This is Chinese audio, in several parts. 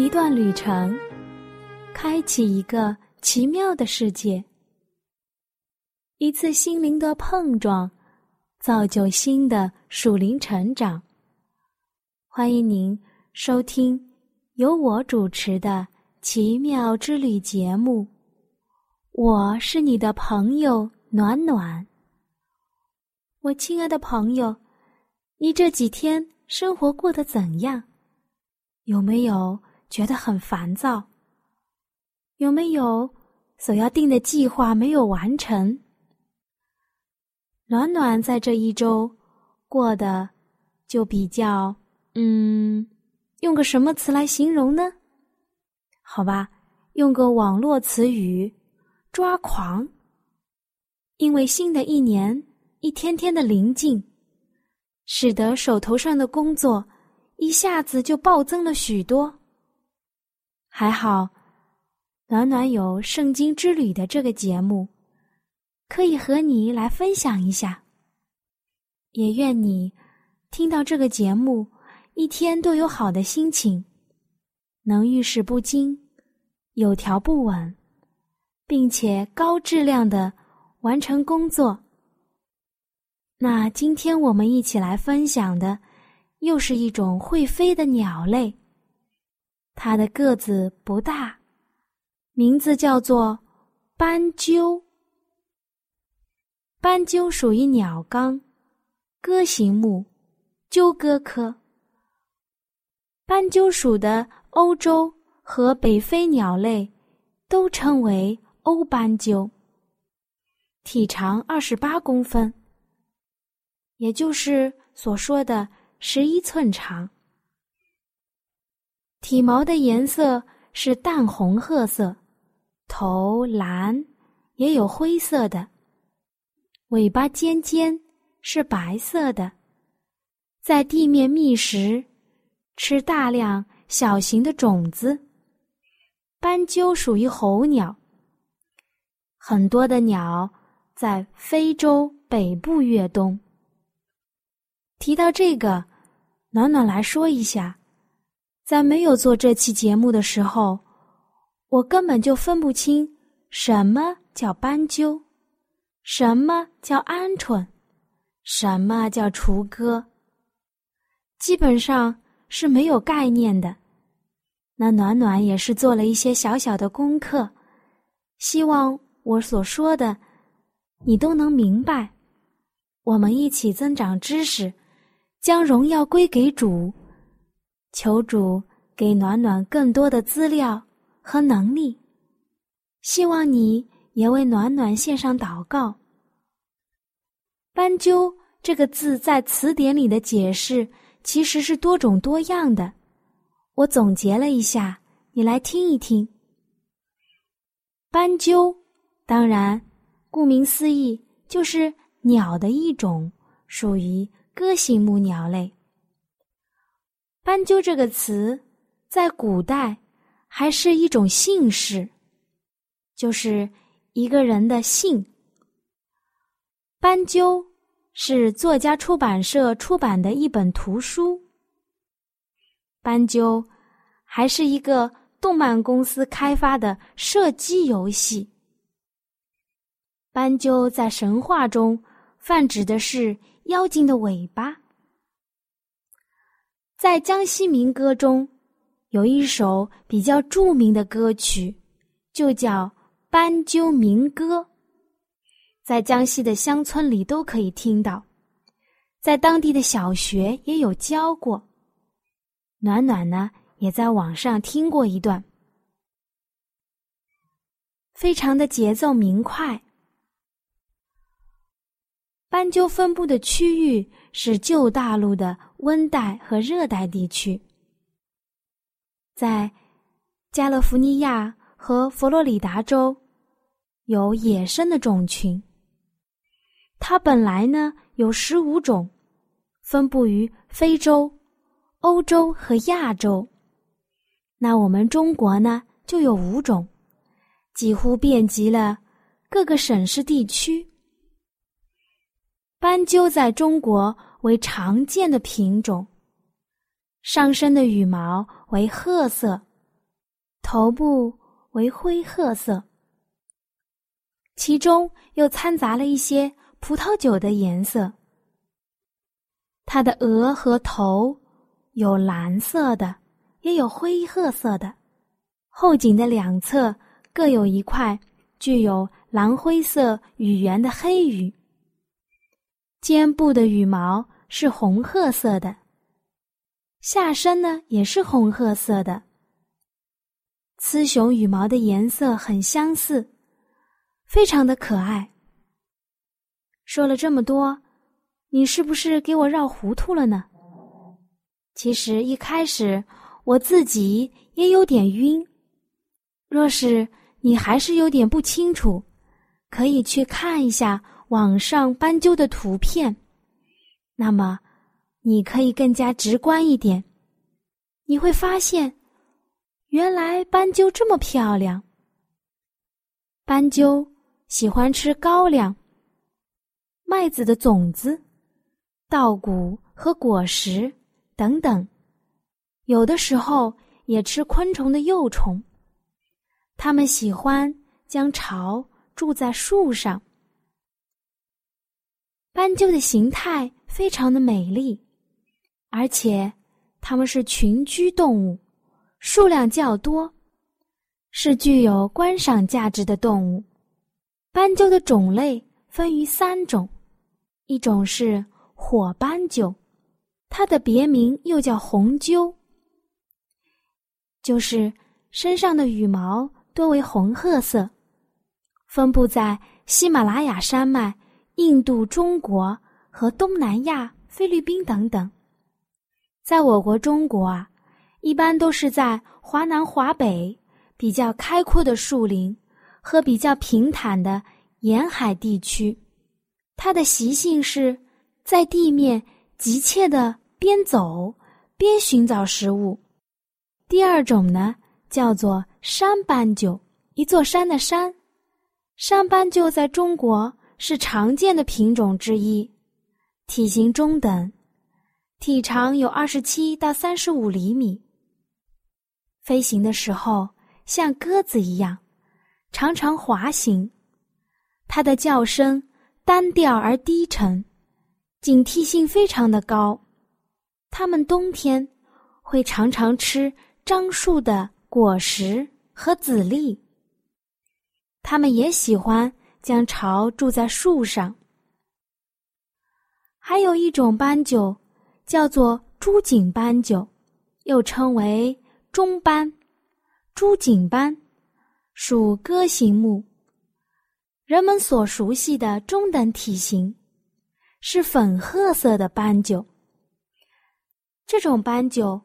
一段旅程，开启一个奇妙的世界；一次心灵的碰撞，造就新的属灵成长。欢迎您收听由我主持的《奇妙之旅》节目，我是你的朋友暖暖。我亲爱的朋友，你这几天生活过得怎样？有没有？觉得很烦躁，有没有所要定的计划没有完成？暖暖在这一周过得就比较……嗯，用个什么词来形容呢？好吧，用个网络词语“抓狂”。因为新的一年一天天的临近，使得手头上的工作一下子就暴增了许多。还好，暖暖有《圣经之旅》的这个节目，可以和你来分享一下。也愿你听到这个节目，一天都有好的心情，能遇事不惊，有条不紊，并且高质量的完成工作。那今天我们一起来分享的，又是一种会飞的鸟类。它的个子不大，名字叫做斑鸠。斑鸠属于鸟纲鸽形目鸠鸽科。斑鸠属的欧洲和北非鸟类都称为欧斑鸠。体长二十八公分，也就是所说的十一寸长。体毛的颜色是淡红褐色，头蓝，也有灰色的。尾巴尖尖，是白色的。在地面觅食，吃大量小型的种子。斑鸠属于候鸟。很多的鸟在非洲北部越冬。提到这个，暖暖来说一下。在没有做这期节目的时候，我根本就分不清什么叫斑鸠，什么叫鹌鹑，什么叫雏鸽，基本上是没有概念的。那暖暖也是做了一些小小的功课，希望我所说的你都能明白。我们一起增长知识，将荣耀归给主。求主给暖暖更多的资料和能力，希望你也为暖暖献上祷告。斑鸠这个字在词典里的解释其实是多种多样的，我总结了一下，你来听一听。斑鸠，当然，顾名思义就是鸟的一种，属于鸽形目鸟类。斑鸠这个词，在古代还是一种姓氏，就是一个人的姓。斑鸠是作家出版社出版的一本图书。斑鸠还是一个动漫公司开发的射击游戏。斑鸠在神话中泛指的是妖精的尾巴。在江西民歌中，有一首比较著名的歌曲，就叫《斑鸠民歌》。在江西的乡村里都可以听到，在当地的小学也有教过。暖暖呢，也在网上听过一段，非常的节奏明快。斑鸠分布的区域是旧大陆的。温带和热带地区，在加利福尼亚和佛罗里达州有野生的种群。它本来呢有十五种，分布于非洲、欧洲和亚洲。那我们中国呢就有五种，几乎遍及了各个省市地区。斑鸠在中国为常见的品种，上身的羽毛为褐色，头部为灰褐色，其中又掺杂了一些。葡萄酒的颜色，它的额和头有蓝色的，也有灰褐色的，后颈的两侧各有一块具有蓝灰色羽缘的黑羽。肩部的羽毛是红褐色的，下身呢也是红褐色的。雌雄羽毛的颜色很相似，非常的可爱。说了这么多，你是不是给我绕糊涂了呢？其实一开始我自己也有点晕。若是你还是有点不清楚，可以去看一下网上斑鸠的图片，那么你可以更加直观一点。你会发现，原来斑鸠这么漂亮。斑鸠喜欢吃高粱。麦子的种子、稻谷和果实等等，有的时候也吃昆虫的幼虫。它们喜欢将巢筑在树上。斑鸠的形态非常的美丽，而且它们是群居动物，数量较多，是具有观赏价值的动物。斑鸠的种类分于三种。一种是火斑鸠，它的别名又叫红鸠，就是身上的羽毛多为红褐色，分布在喜马拉雅山脉、印度、中国和东南亚、菲律宾等等。在我国中国啊，一般都是在华南、华北比较开阔的树林和比较平坦的沿海地区。它的习性是在地面急切的边走边寻找食物。第二种呢，叫做山斑鸠，一座山的山。山斑鸠在中国是常见的品种之一，体型中等，体长有二十七到三十五厘米。飞行的时候像鸽子一样，常常滑行。它的叫声。单调而低沉，警惕性非常的高。它们冬天会常常吃樟树的果实和籽粒。它们也喜欢将巢筑在树上。还有一种斑鸠，叫做珠颈斑鸠，又称为中斑、珠颈斑，属鸽形目。人们所熟悉的中等体型，是粉褐色的斑鸠。这种斑鸠，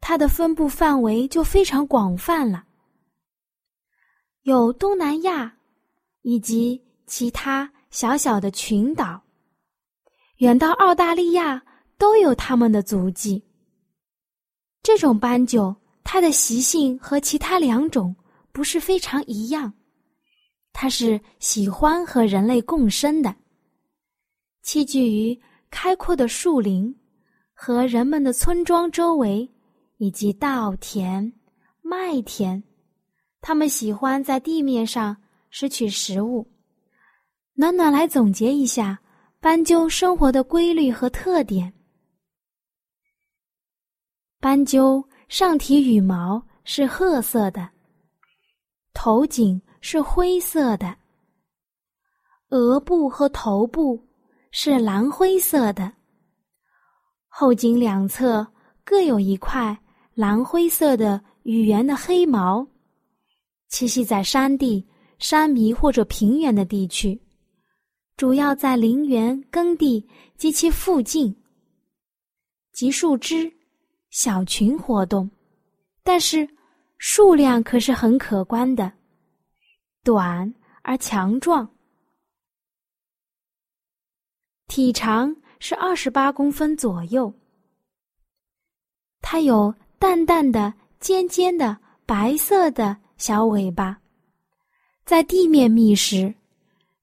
它的分布范围就非常广泛了，有东南亚以及其他小小的群岛，远到澳大利亚都有它们的足迹。这种斑鸠，它的习性和其他两种不是非常一样。它是喜欢和人类共生的，栖居于开阔的树林和人们的村庄周围，以及稻田、麦田。它们喜欢在地面上拾取食物。暖暖来总结一下斑鸠生活的规律和特点：斑鸠上体羽毛是褐色的，头颈。是灰色的，额部和头部是蓝灰色的，后颈两侧各有一块蓝灰色的羽缘的黑毛，栖息在山地、山迷或者平原的地区，主要在林园、耕地及其附近，及树枝、小群活动，但是数量可是很可观的，短而强壮，体长是二十八公分左右。它有淡淡的、尖尖的白色的小尾巴，在地面觅食，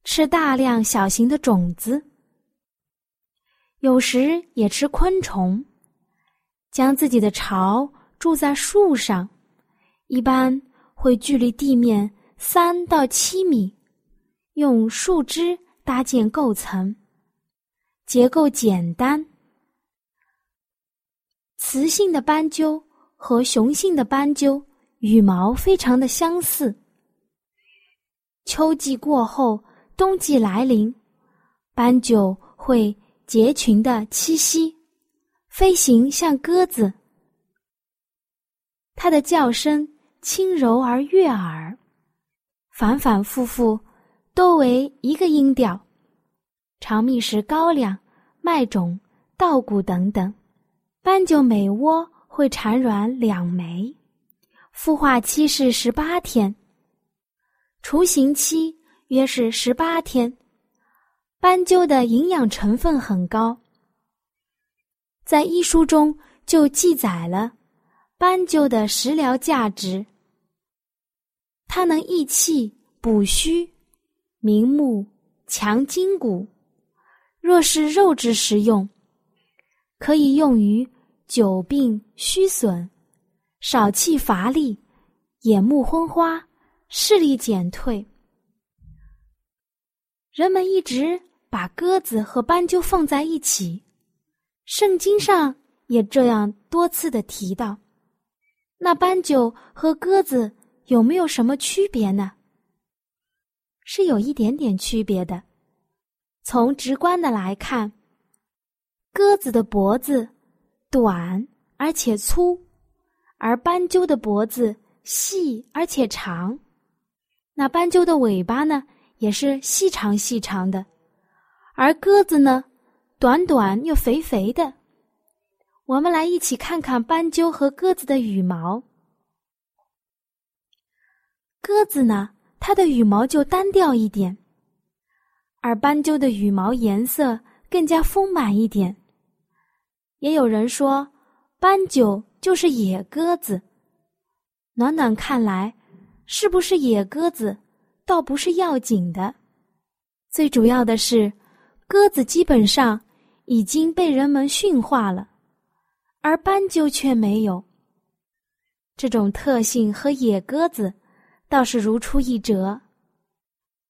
吃大量小型的种子，有时也吃昆虫，将自己的巢。住在树上，一般会距离地面三到七米，用树枝搭建构层，结构简单。雌性的斑鸠和雄性的斑鸠羽毛非常的相似。秋季过后，冬季来临，斑鸠会结群的栖息，飞行像鸽子。它的叫声轻柔而悦耳，反反复复，多为一个音调。常觅食高粱、麦种、稻谷等等。斑鸠每窝会产卵两枚，孵化期是十八天，雏形期约是十八天。斑鸠的营养成分很高，在医书中就记载了。斑鸠的食疗价值，它能益气补虚、明目、强筋骨。若是肉质食用，可以用于久病虚损、少气乏力、眼目昏花、视力减退。人们一直把鸽子和斑鸠放在一起，圣经上也这样多次的提到。那斑鸠和鸽子有没有什么区别呢？是有一点点区别的。从直观的来看，鸽子的脖子短而且粗，而斑鸠的脖子细而且长。那斑鸠的尾巴呢，也是细长细长的，而鸽子呢，短短又肥肥的。我们来一起看看斑鸠和鸽子的羽毛。鸽子呢，它的羽毛就单调一点，而斑鸠的羽毛颜色更加丰满一点。也有人说，斑鸠就是野鸽子。暖暖看来，是不是野鸽子，倒不是要紧的，最主要的是，鸽子基本上已经被人们驯化了。而斑鸠却没有这种特性，和野鸽子倒是如出一辙。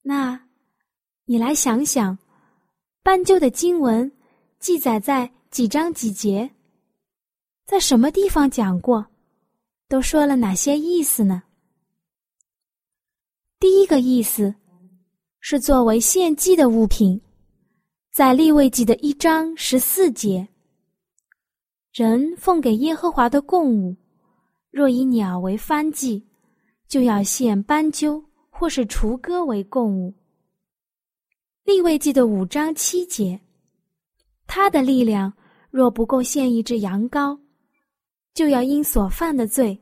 那，你来想想，斑鸠的经文记载在几章几节，在什么地方讲过，都说了哪些意思呢？第一个意思是作为献祭的物品，在立位记的一章十四节。人奉给耶和华的供物，若以鸟为翻祭，就要献斑鸠或是雏鸽为供物。立位记的五章七节，他的力量若不够献一只羊羔，就要因所犯的罪，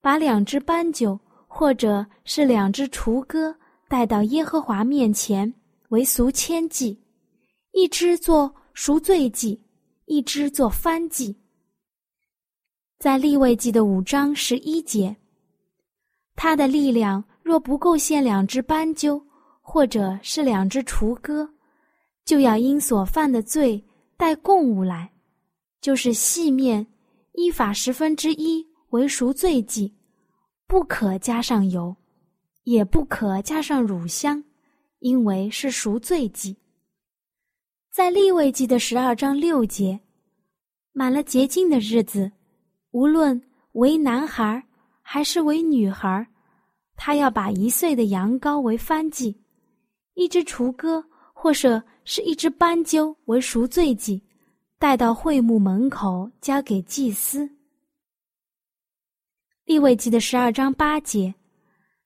把两只斑鸠或者是两只雏鸽带到耶和华面前为俗签祭，一只做赎罪祭。一只做翻祭，在立位记的五章十一节，他的力量若不够献两只斑鸠，或者是两只雏鸽，就要因所犯的罪带供物来，就是细面依法十分之一为赎罪祭，不可加上油，也不可加上乳香，因为是赎罪祭。在立位记的十二章六节，满了洁净的日子，无论为男孩还是为女孩，他要把一岁的羊羔为翻祭，一只雏鸽或者是一只斑鸠为赎罪祭，带到会幕门口交给祭司。立位记的十二章八节，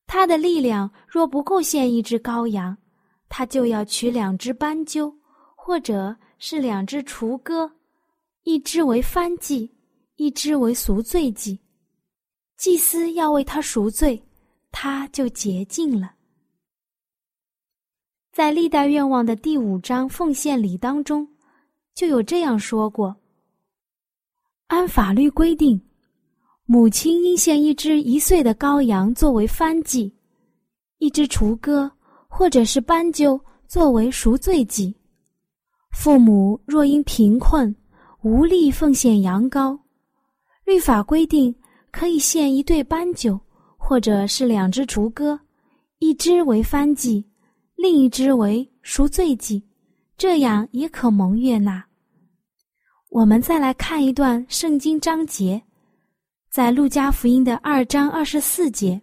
他的力量若不够献一只羔羊，他就要取两只斑鸠。或者是两只雏鸽，一只为翻祭，一只为赎罪祭，祭司要为他赎罪，他就洁净了。在历代愿望的第五章奉献礼当中，就有这样说过：按法律规定，母亲应献一只一岁的羔羊作为燔祭，一只雏鸽或者是斑鸠作为赎罪祭。父母若因贫困无力奉献羊羔，律法规定可以献一对斑鸠，或者是两只雏鸽，一只为番祭，另一只为赎罪祭，这样也可蒙悦纳。我们再来看一段圣经章节，在路加福音的二章二十四节，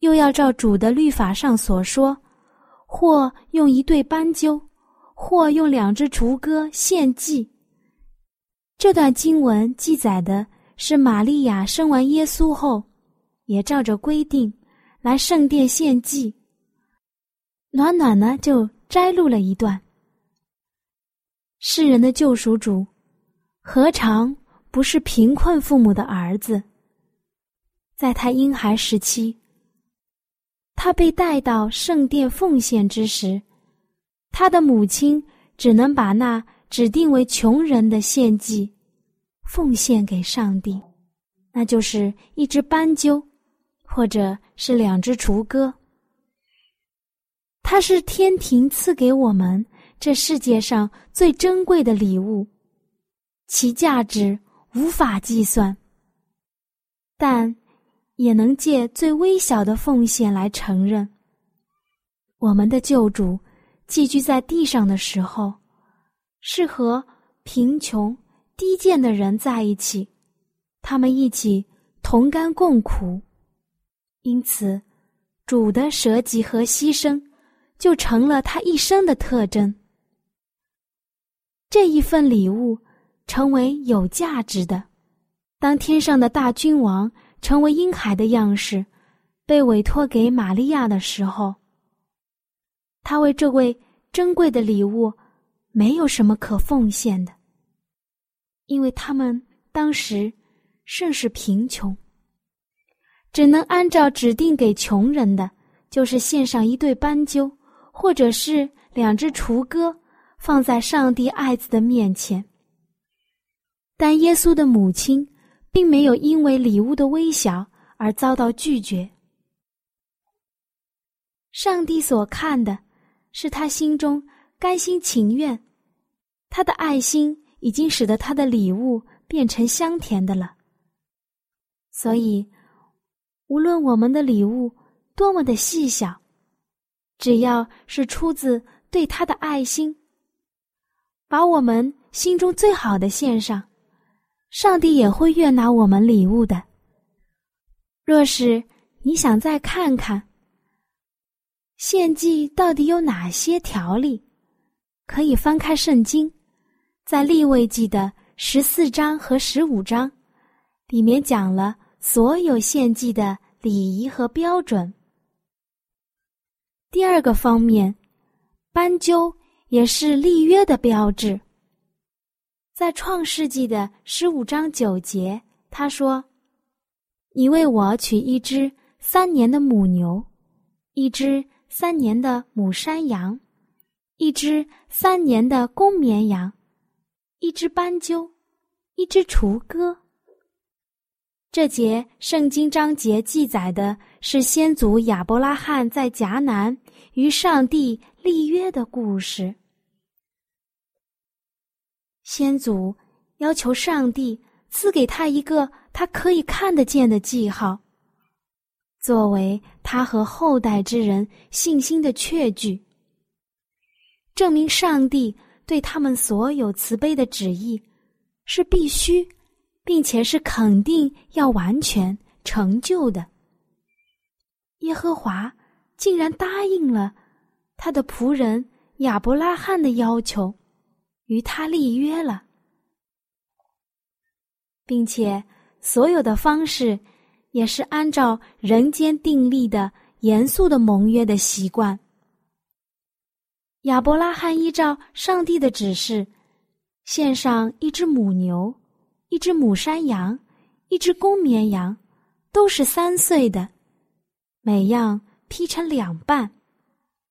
又要照主的律法上所说，或用一对斑鸠。或用两只雏鸽献祭。这段经文记载的是玛利亚生完耶稣后，也照着规定来圣殿献祭。暖暖呢就摘录了一段：世人的救赎主，何尝不是贫困父母的儿子？在他婴孩时期，他被带到圣殿奉献之时。他的母亲只能把那指定为穷人的献祭奉献给上帝，那就是一只斑鸠，或者是两只雏鸽。它是天庭赐给我们这世界上最珍贵的礼物，其价值无法计算，但也能借最微小的奉献来承认我们的救主。寄居在地上的时候，是和贫穷、低贱的人在一起，他们一起同甘共苦，因此，主的舍己和牺牲就成了他一生的特征。这一份礼物成为有价值的。当天上的大君王成为婴孩的样式，被委托给玛利亚的时候。他为这位珍贵的礼物，没有什么可奉献的，因为他们当时甚是贫穷，只能按照指定给穷人的，就是献上一对斑鸠，或者是两只雏鸽，放在上帝爱子的面前。但耶稣的母亲并没有因为礼物的微小而遭到拒绝，上帝所看的。是他心中甘心情愿，他的爱心已经使得他的礼物变成香甜的了。所以，无论我们的礼物多么的细小，只要是出自对他的爱心，把我们心中最好的献上，上帝也会悦纳我们礼物的。若是你想再看看。献祭到底有哪些条例？可以翻开圣经，在立位记的十四章和十五章，里面讲了所有献祭的礼仪和标准。第二个方面，斑鸠也是立约的标志。在创世纪的十五章九节，他说：“你为我取一只三年的母牛，一只。”三年的母山羊，一只三年的公绵羊，一只斑鸠，一只雏鸽。这节圣经章节记载的是先祖亚伯拉罕在迦南与上帝立约的故事。先祖要求上帝赐给他一个他可以看得见的记号。作为他和后代之人信心的确据，证明上帝对他们所有慈悲的旨意是必须，并且是肯定要完全成就的。耶和华竟然答应了他的仆人亚伯拉罕的要求，与他立约了，并且所有的方式。也是按照人间定立的严肃的盟约的习惯。亚伯拉罕依照上帝的指示，献上一只母牛、一只母山羊、一只公绵羊，都是三岁的，每样劈成两半，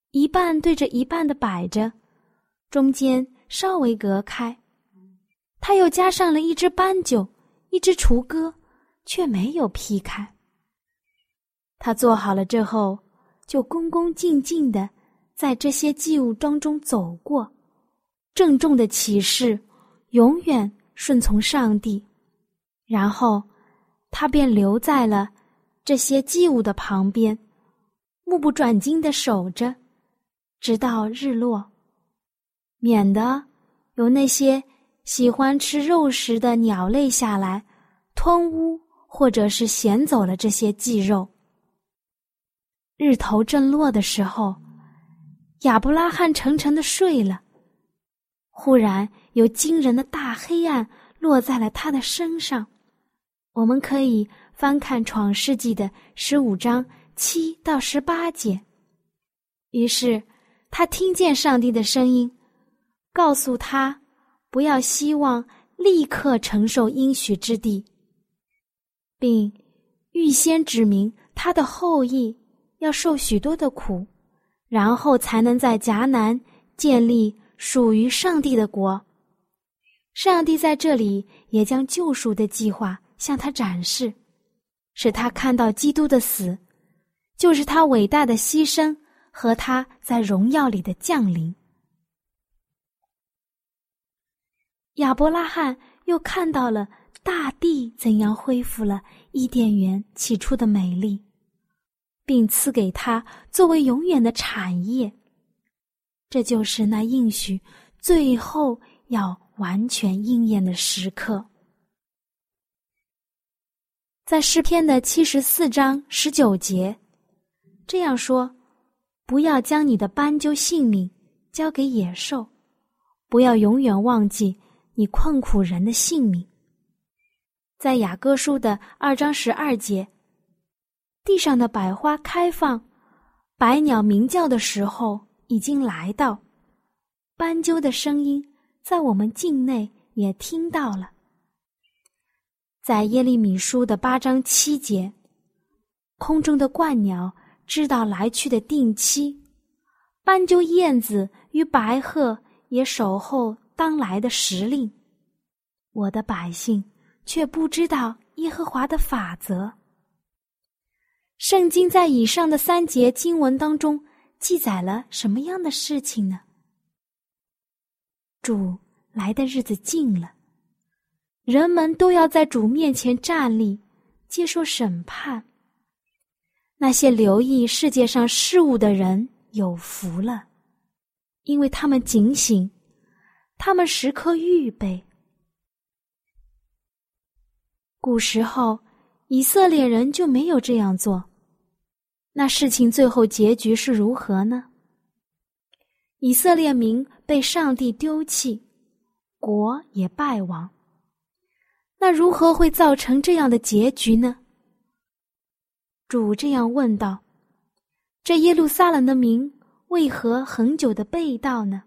一半对着一半的摆着，中间稍微隔开。他又加上了一只斑鸠，一只雏鸽，却没有劈开。他做好了之后，就恭恭敬敬的在这些祭物当中走过，郑重的启示，永远顺从上帝。然后，他便留在了这些祭物的旁边，目不转睛的守着，直到日落，免得有那些喜欢吃肉食的鸟类下来吞污或者是衔走了这些祭肉。日头正落的时候，亚伯拉罕沉沉的睡了。忽然有惊人的大黑暗落在了他的身上。我们可以翻看《创世纪》的十五章七到十八节。于是，他听见上帝的声音，告诉他不要希望立刻承受应许之地，并预先指明他的后裔要受许多的苦，然后才能在迦南建立属于上帝的国。上帝在这里也将救赎的计划。向他展示，使他看到基督的死，就是他伟大的牺牲和他在荣耀里的降临。亚伯拉罕又看到了大地怎样恢复了伊甸园起初的美丽，并赐给他作为永远的产业。这就是那应许最后要完全应验的时刻。在诗篇的七十四章十九节，这样说：“不要将你的斑鸠性命交给野兽，不要永远忘记你困苦人的性命。”在雅歌书的二章十二节，地上的百花开放，百鸟鸣叫的时候已经来到，斑鸠的声音在我们境内也听到了。在耶利米书的八章七节，空中的鹳鸟知道来去的定期，斑鸠、燕子与白鹤也守候当来的时令。我的百姓却不知道耶和华的法则。圣经在以上的三节经文当中记载了什么样的事情呢？主来的日子近了。人们都要在主面前站立，接受审判。那些留意世界上事物的人有福了，因为他们警醒，他们时刻预备。古时候，以色列人就没有这样做，那事情最后结局是如何呢？以色列民被上帝丢弃，国也败亡。那如何会造成这样的结局呢？主这样问道：“这耶路撒冷的民为何恒久的被盗呢？”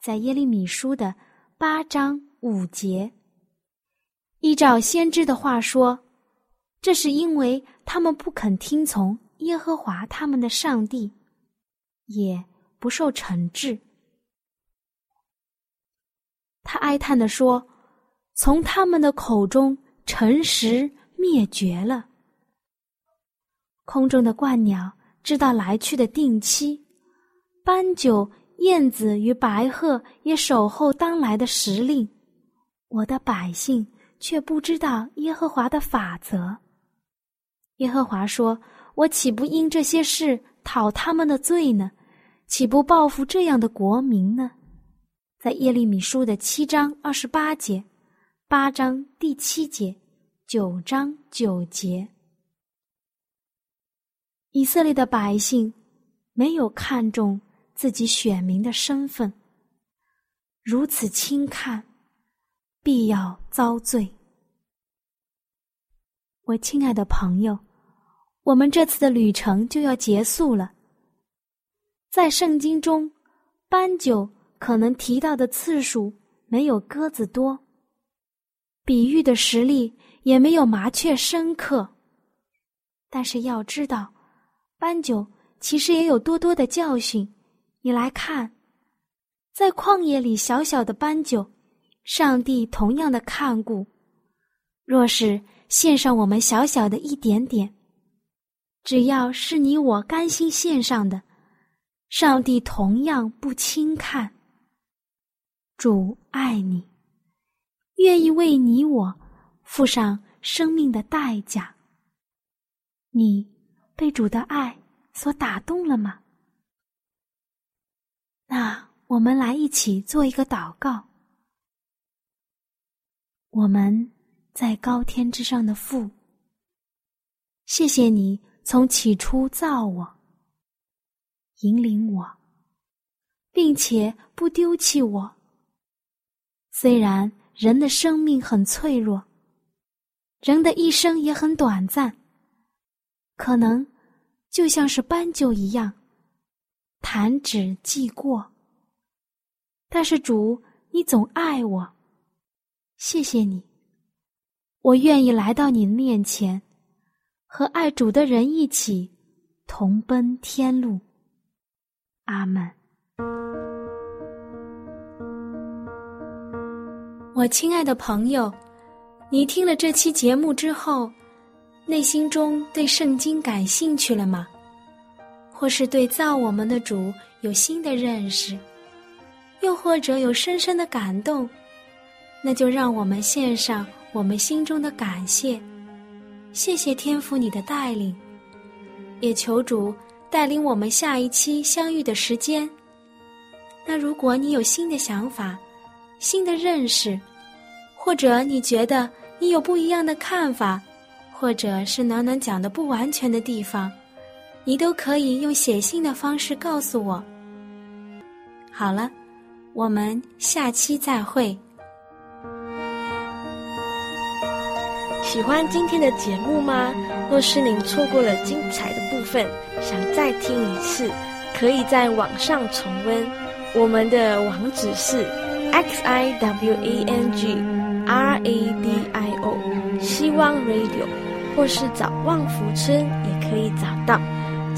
在耶利米书的八章五节，依照先知的话说，这是因为他们不肯听从耶和华他们的上帝，也不受惩治。他哀叹的说。从他们的口中，诚实灭绝了。空中的鹳鸟知道来去的定期，斑鸠、燕子与白鹤也守候当来的时令。我的百姓却不知道耶和华的法则。耶和华说：“我岂不因这些事讨他们的罪呢？岂不报复这样的国民呢？”在耶利米书的七章二十八节。八章第七节，九章九节，以色列的百姓没有看重自己选民的身份，如此轻看，必要遭罪。我亲爱的朋友，我们这次的旅程就要结束了。在圣经中，斑鸠可能提到的次数没有鸽子多。比喻的实力也没有麻雀深刻。但是要知道，斑鸠其实也有多多的教训。你来看，在旷野里小小的斑鸠，上帝同样的看顾。若是献上我们小小的一点点，只要是你我甘心献上的，上帝同样不轻看。主爱你，愿意为你我付上生命的代价。你被主的爱所打动了吗？那我们来一起做一个祷告。我们在高天之上的父，谢谢你从起初造我，引领我，并且不丢弃我。虽然人的生命很脆弱，人的一生也很短暂。可能就像是斑鸠一样，弹指即过。但是主，你总爱我，谢谢你。我愿意来到你面前，和爱主的人一起同奔天路。阿门。我亲爱的朋友，你听了这期节目之后。内心中对圣经感兴趣了吗？或是对造我们的主有新的认识，又或者有深深的感动？那就让我们献上我们心中的感谢，谢谢天父你的带领，也求主带领我们下一期相遇的时间。那如果你有新的想法、新的认识，或者你觉得你有不一样的看法，或者是暖暖讲的不完全的地方，你都可以用写信的方式告诉我。好了，我们下期再会。喜欢今天的节目吗？若是您错过了精彩的部分，想再听一次，可以在网上重温。我们的网址是 x i w a n g r a d i o，希望 Radio。或是找旺福村也可以找到，